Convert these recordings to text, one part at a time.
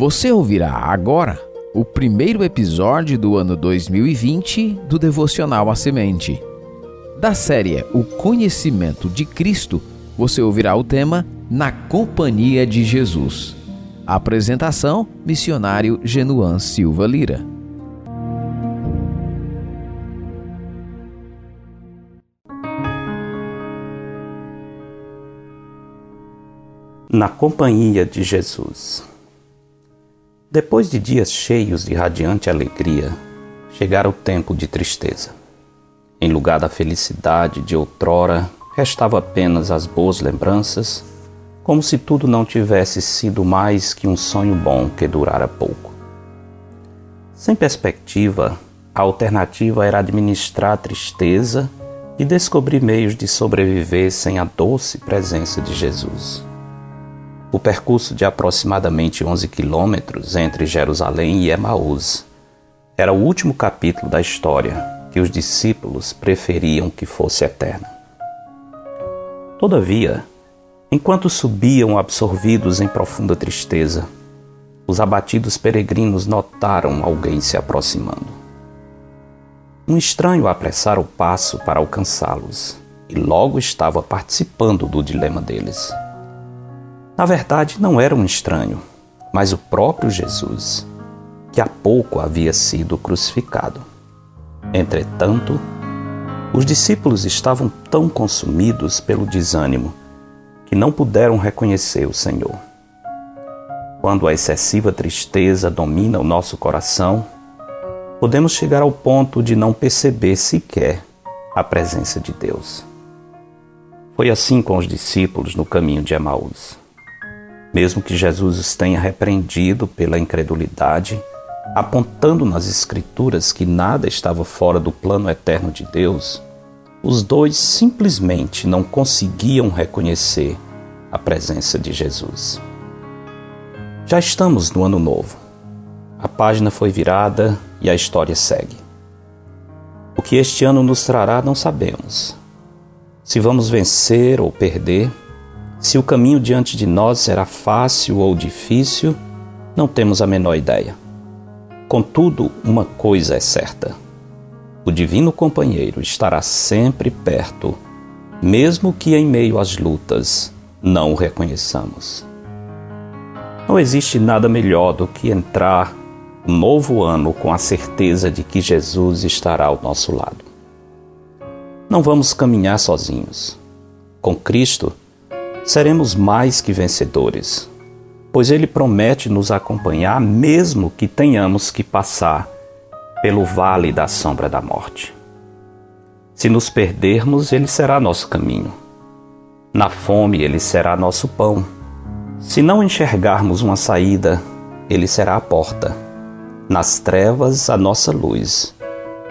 Você ouvirá agora o primeiro episódio do ano 2020 do Devocional A Semente. Da série O Conhecimento de Cristo, você ouvirá o tema Na Companhia de Jesus. apresentação: Missionário Genuan Silva Lira. Na companhia de Jesus. Depois de dias cheios de radiante alegria, chegara o tempo de tristeza. Em lugar da felicidade de outrora, restava apenas as boas lembranças, como se tudo não tivesse sido mais que um sonho bom que durara pouco. Sem perspectiva, a alternativa era administrar a tristeza e descobrir meios de sobreviver sem a doce presença de Jesus. O percurso de aproximadamente 11 quilômetros entre Jerusalém e Emaús era o último capítulo da história que os discípulos preferiam que fosse eterna. Todavia, enquanto subiam absorvidos em profunda tristeza, os abatidos peregrinos notaram alguém se aproximando. Um estranho apressara o passo para alcançá-los e logo estava participando do dilema deles. Na verdade, não era um estranho, mas o próprio Jesus, que há pouco havia sido crucificado. Entretanto, os discípulos estavam tão consumidos pelo desânimo que não puderam reconhecer o Senhor. Quando a excessiva tristeza domina o nosso coração, podemos chegar ao ponto de não perceber sequer a presença de Deus. Foi assim com os discípulos no caminho de Emaús. Mesmo que Jesus os tenha repreendido pela incredulidade, apontando nas Escrituras que nada estava fora do plano eterno de Deus, os dois simplesmente não conseguiam reconhecer a presença de Jesus. Já estamos no ano novo. A página foi virada e a história segue. O que este ano nos trará não sabemos. Se vamos vencer ou perder, se o caminho diante de nós será fácil ou difícil, não temos a menor ideia. Contudo, uma coisa é certa: o Divino Companheiro estará sempre perto, mesmo que em meio às lutas não o reconheçamos. Não existe nada melhor do que entrar um novo ano com a certeza de que Jesus estará ao nosso lado. Não vamos caminhar sozinhos. Com Cristo, seremos mais que vencedores, pois Ele promete nos acompanhar mesmo que tenhamos que passar pelo vale da sombra da morte. Se nos perdermos, Ele será nosso caminho. Na fome, Ele será nosso pão. Se não enxergarmos uma saída, Ele será a porta. Nas trevas, a nossa luz.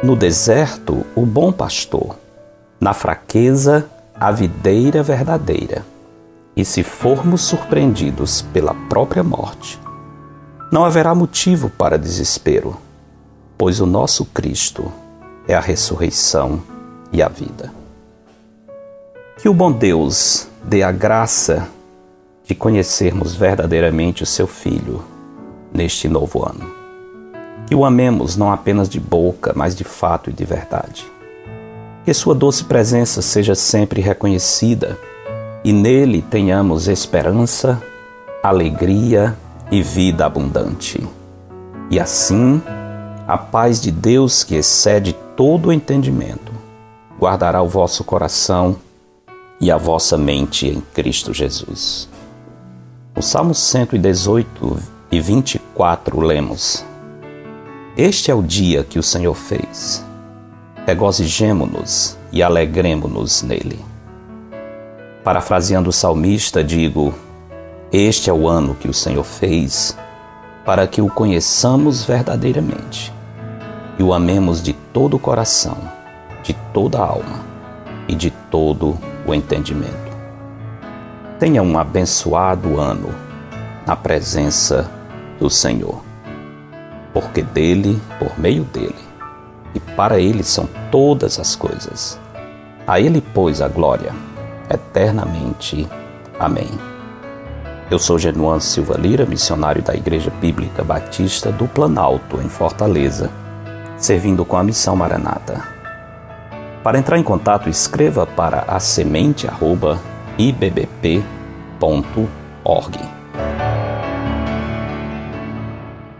No deserto, o bom pastor. Na fraqueza, a videira verdadeira. E se formos surpreendidos pela própria morte, não haverá motivo para desespero, pois o nosso Cristo é a ressurreição e a vida. Que o bom Deus dê a graça de conhecermos verdadeiramente o seu Filho neste novo ano. Que o amemos não apenas de boca, mas de fato e de verdade. Que sua doce presença seja sempre reconhecida e nele tenhamos esperança, alegria e vida abundante. E assim, a paz de Deus, que excede todo o entendimento, guardará o vosso coração e a vossa mente em Cristo Jesus. No Salmo 118 e 24 lemos: Este é o dia que o Senhor fez. Regozijemo-nos e alegremo-nos nele. Parafraseando o salmista, digo: Este é o ano que o Senhor fez, para que o conheçamos verdadeiramente e o amemos de todo o coração, de toda a alma e de todo o entendimento. Tenha um abençoado ano na presença do Senhor, porque dele, por meio dele e para ele são todas as coisas. A ele, pois, a glória eternamente. Amém. Eu sou Genuan Silva Lira, missionário da Igreja Bíblica Batista do Planalto, em Fortaleza, servindo com a missão Maranata. Para entrar em contato, escreva para a semente@ibbp.org.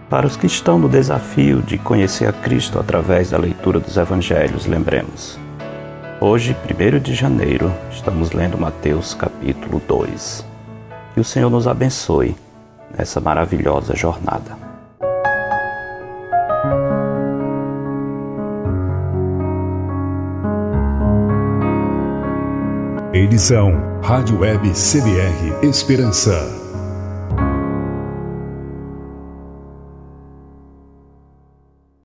Para os que estão no desafio de conhecer a Cristo através da leitura dos evangelhos, lembremos. Hoje, 1 de janeiro, estamos lendo Mateus capítulo 2. Que o Senhor nos abençoe nessa maravilhosa jornada. Edição Rádio Web CBR Esperança.